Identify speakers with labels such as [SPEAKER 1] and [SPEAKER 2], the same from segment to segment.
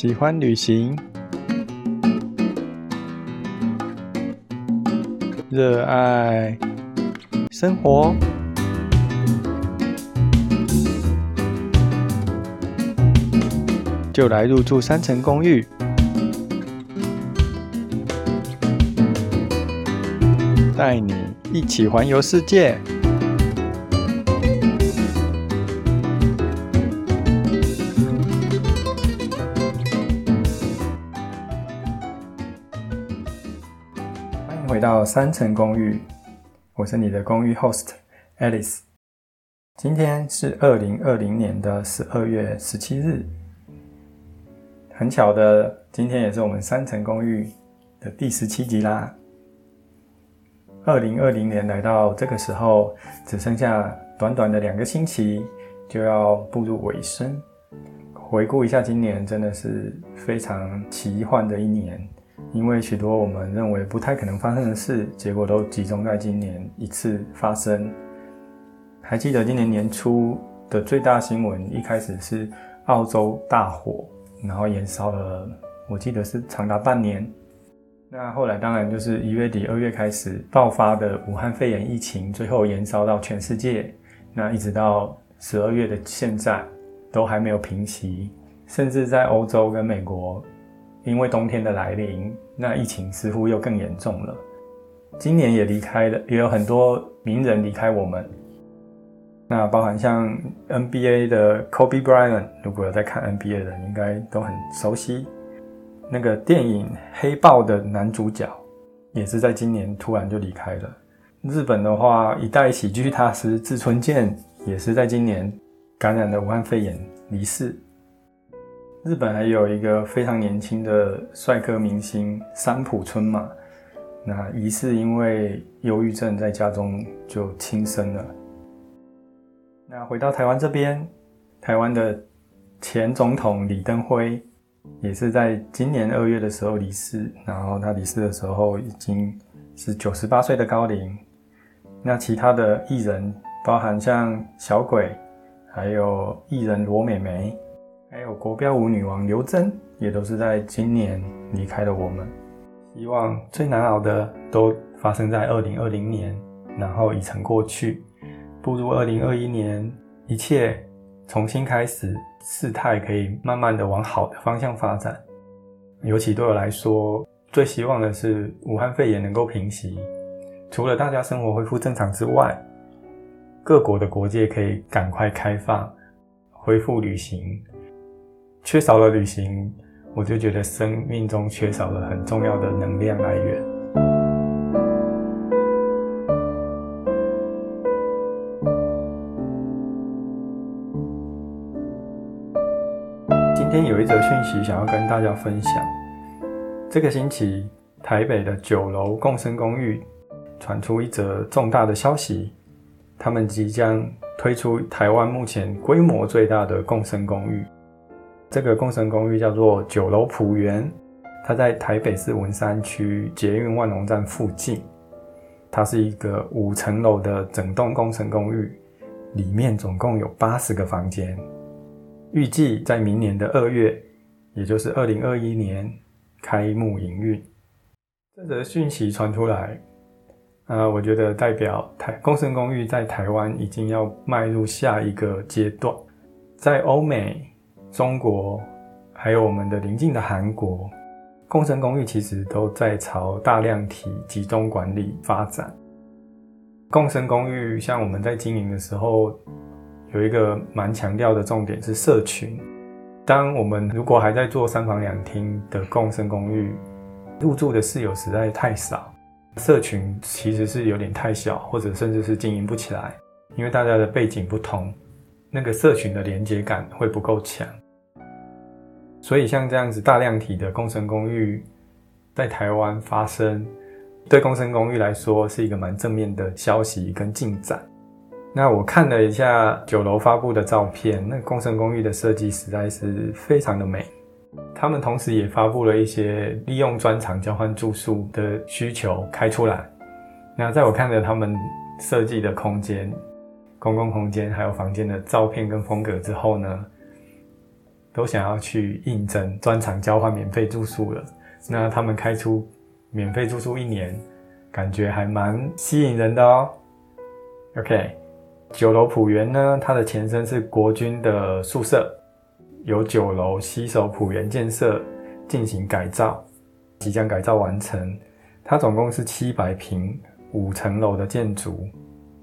[SPEAKER 1] 喜欢旅行，热爱。生活，就来入住三层公寓，带你一起环游世界。到三层公寓，我是你的公寓 host Alice。今天是二零二零年的十二月十七日，很巧的，今天也是我们三层公寓的第十七集啦。二零二零年来到这个时候，只剩下短短的两个星期就要步入尾声。回顾一下今年，真的是非常奇幻的一年，因为许多我们认为不太可能发生的事，结果都集中在今年一次发生。还记得今年年初的最大新闻，一开始是澳洲大火，然后延烧了，我记得是长达半年。那后来当然就是一月底、二月开始爆发的武汉肺炎疫情，最后延烧到全世界。那一直到十二月的现在，都还没有平息，甚至在欧洲跟美国，因为冬天的来临，那疫情似乎又更严重了。今年也离开了，也有很多名人离开我们。那包含像 NBA 的 Kobe Bryant，如果有在看 NBA 的，应该都很熟悉。那个电影《黑豹》的男主角，也是在今年突然就离开了。日本的话，一代喜剧大师志村健，也是在今年感染了武汉肺炎离世。日本还有一个非常年轻的帅哥明星三浦春马，那疑似因为忧郁症在家中就轻生了。那回到台湾这边，台湾的前总统李登辉也是在今年二月的时候离世，然后他离世的时候已经是九十八岁的高龄。那其他的艺人，包含像小鬼，还有艺人罗美美，还有国标舞女王刘真，也都是在今年离开了我们。希望最难熬的都发生在二零二零年，然后已成过去。步入二零二一年，一切重新开始，事态可以慢慢的往好的方向发展。尤其对我来说，最希望的是武汉肺炎能够平息。除了大家生活恢复正常之外，各国的国界可以赶快开放，恢复旅行。缺少了旅行，我就觉得生命中缺少了很重要的能量来源。今天有一则讯息想要跟大家分享。这个星期，台北的九楼共生公寓传出一则重大的消息，他们即将推出台湾目前规模最大的共生公寓。这个工程公寓叫做九楼浦园，它在台北市文山区捷运万隆站附近。它是一个五层楼的整栋工程公寓，里面总共有八十个房间。预计在明年的二月，也就是二零二一年开幕营运。这则讯息传出来，呃，我觉得代表台工程公寓在台湾已经要迈入下一个阶段。在欧美、中国，还有我们的邻近的韩国，共生公寓其实都在朝大量体集中管理发展。共生公寓像我们在经营的时候。有一个蛮强调的重点是社群。当我们如果还在做三房两厅的共生公寓，入住的室友实在太少，社群其实是有点太小，或者甚至是经营不起来，因为大家的背景不同，那个社群的连接感会不够强。所以像这样子大量体的共生公寓在台湾发生，对共生公寓来说是一个蛮正面的消息跟进展。那我看了一下九楼发布的照片，那共生公寓的设计实在是非常的美。他们同时也发布了一些利用专场交换住宿的需求开出来。那在我看了他们设计的空间、公共空间还有房间的照片跟风格之后呢，都想要去应征专场交换免费住宿了。那他们开出免费住宿一年，感觉还蛮吸引人的哦。OK，九楼浦园呢，它的前身是国军的宿舍，由九楼西首浦园建设进行改造，即将改造完成。它总共是七百平五层楼的建筑，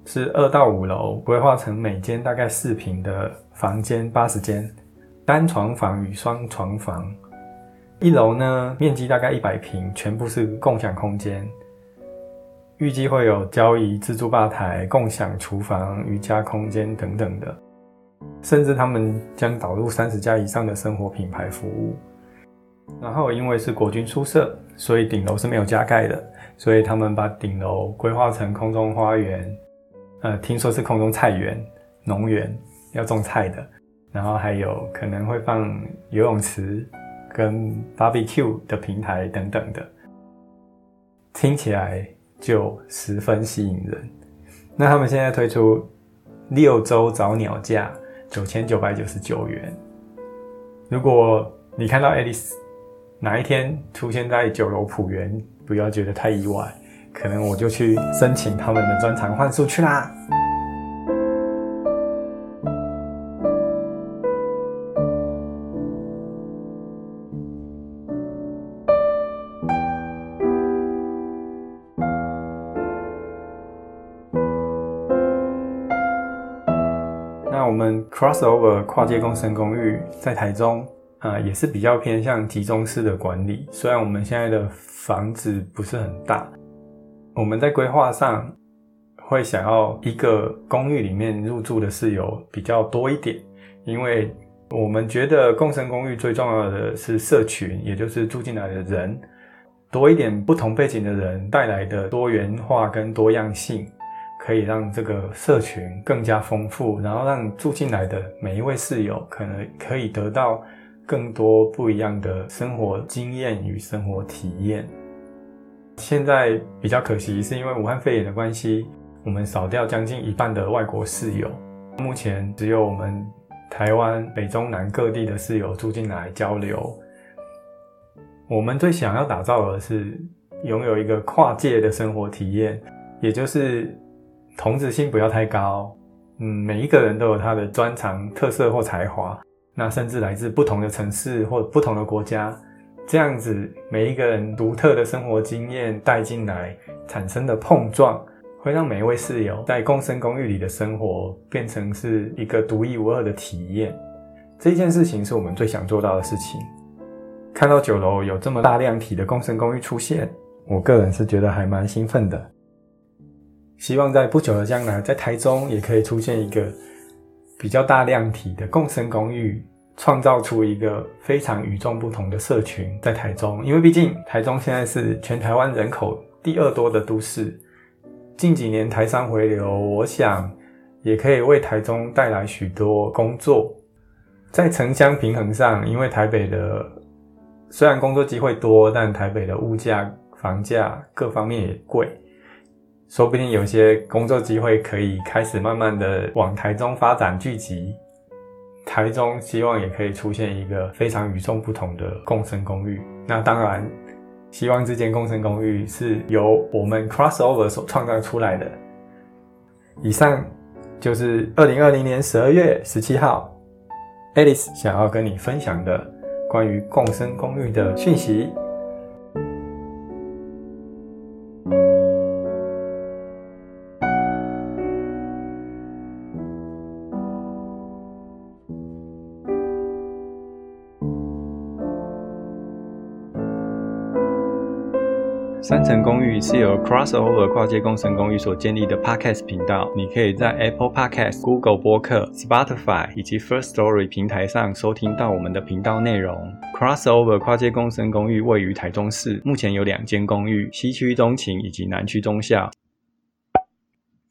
[SPEAKER 1] 是二到五楼规划成每间大概四平的房间，八十间单床房与双床房。一楼呢，面积大概一百平，全部是共享空间。预计会有交易自助吧台、共享厨房、瑜伽空间等等的，甚至他们将导入三十家以上的生活品牌服务。然后因为是国军宿舍，所以顶楼是没有加盖的，所以他们把顶楼规划成空中花园，呃，听说是空中菜园、农园，要种菜的。然后还有可能会放游泳池跟 barbecue 的平台等等的，听起来。就十分吸引人。那他们现在推出六周早鸟价九千九百九十九元。如果你看到 Alice 哪一天出现在九楼浦园，不要觉得太意外，可能我就去申请他们的专场换宿去啦。我们 crossover 跨界共生公寓在台中啊，也是比较偏向集中式的管理。虽然我们现在的房子不是很大，我们在规划上会想要一个公寓里面入住的室友比较多一点，因为我们觉得共生公寓最重要的是社群，也就是住进来的人多一点，不同背景的人带来的多元化跟多样性。可以让这个社群更加丰富，然后让住进来的每一位室友可能可以得到更多不一样的生活经验与生活体验。现在比较可惜，是因为武汉肺炎的关系，我们少掉将近一半的外国室友，目前只有我们台湾北中南各地的室友住进来交流。我们最想要打造的是拥有一个跨界的生活体验，也就是。同质性不要太高，嗯，每一个人都有他的专长、特色或才华，那甚至来自不同的城市或不同的国家，这样子每一个人独特的生活经验带进来产生的碰撞，会让每一位室友在共生公寓里的生活变成是一个独一无二的体验。这件事情是我们最想做到的事情。看到九楼有这么大量体的共生公寓出现，我个人是觉得还蛮兴奋的。希望在不久的将来，在台中也可以出现一个比较大量体的共生公寓，创造出一个非常与众不同的社群在台中。因为毕竟台中现在是全台湾人口第二多的都市，近几年台商回流，我想也可以为台中带来许多工作。在城乡平衡上，因为台北的虽然工作机会多，但台北的物价、房价各方面也贵。说不定有些工作机会可以开始慢慢的往台中发展聚集，台中希望也可以出现一个非常与众不同的共生公寓。那当然，希望这间共生公寓是由我们 crossover 所创造出来的。以上就是二零二零年十二月十七号，Alice 想要跟你分享的关于共生公寓的讯息。三层公寓是由 Crossover 跨界共生公寓所建立的 Podcast 频道。你可以在 Apple Podcast、Google 播客、Spotify 以及 First Story 平台上收听到我们的频道内容。Crossover 跨界共生公寓位于台中市，目前有两间公寓：西区中情以及南区中校。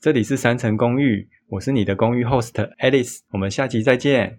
[SPEAKER 1] 这里是三层公寓，我是你的公寓 Host Alice，我们下期再见。